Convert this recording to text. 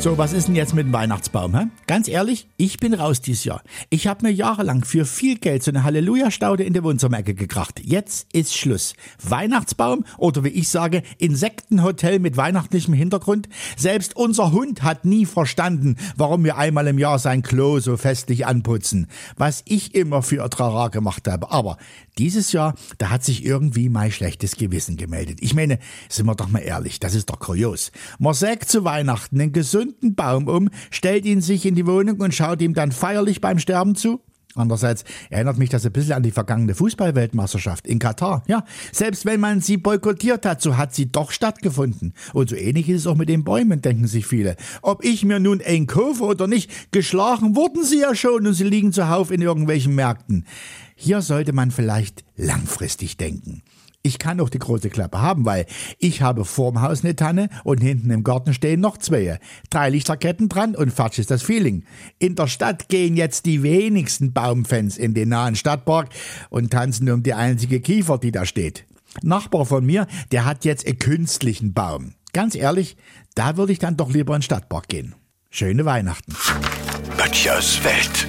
So, was ist denn jetzt mit dem Weihnachtsbaum? Hä? Ganz ehrlich, ich bin raus dieses Jahr. Ich habe mir jahrelang für viel Geld so eine Halleluja-Staude in der Wohnzimmerecke gekracht. Jetzt ist Schluss. Weihnachtsbaum oder wie ich sage, Insektenhotel mit weihnachtlichem Hintergrund. Selbst unser Hund hat nie verstanden, warum wir einmal im Jahr sein Klo so festlich anputzen. Was ich immer für Trara gemacht habe. Aber dieses Jahr, da hat sich irgendwie mein schlechtes Gewissen gemeldet. Ich meine, sind wir doch mal ehrlich, das ist doch kurios. Man sägt zu Weihnachten einen gesunden Baum um, stellt ihn sich in die Wohnung und schaut ihm dann feierlich beim Sterben zu? Andererseits erinnert mich das ein bisschen an die vergangene Fußballweltmeisterschaft in Katar. Ja, selbst wenn man sie boykottiert hat, so hat sie doch stattgefunden. Und so ähnlich ist es auch mit den Bäumen, denken sich viele. Ob ich mir nun einen kaufe oder nicht, geschlagen wurden sie ja schon und sie liegen zuhauf in irgendwelchen Märkten. Hier sollte man vielleicht langfristig denken. Ich kann auch die große Klappe haben, weil ich habe vorm Haus eine Tanne und hinten im Garten stehen noch zwei. Drei Lichterketten dran und fertig ist das Feeling. In der Stadt gehen jetzt die wenigsten Baumfans in den nahen Stadtpark und tanzen um die einzige Kiefer, die da steht. Nachbar von mir, der hat jetzt einen künstlichen Baum. Ganz ehrlich, da würde ich dann doch lieber in den Stadtpark gehen. Schöne Weihnachten. Böttchers Welt.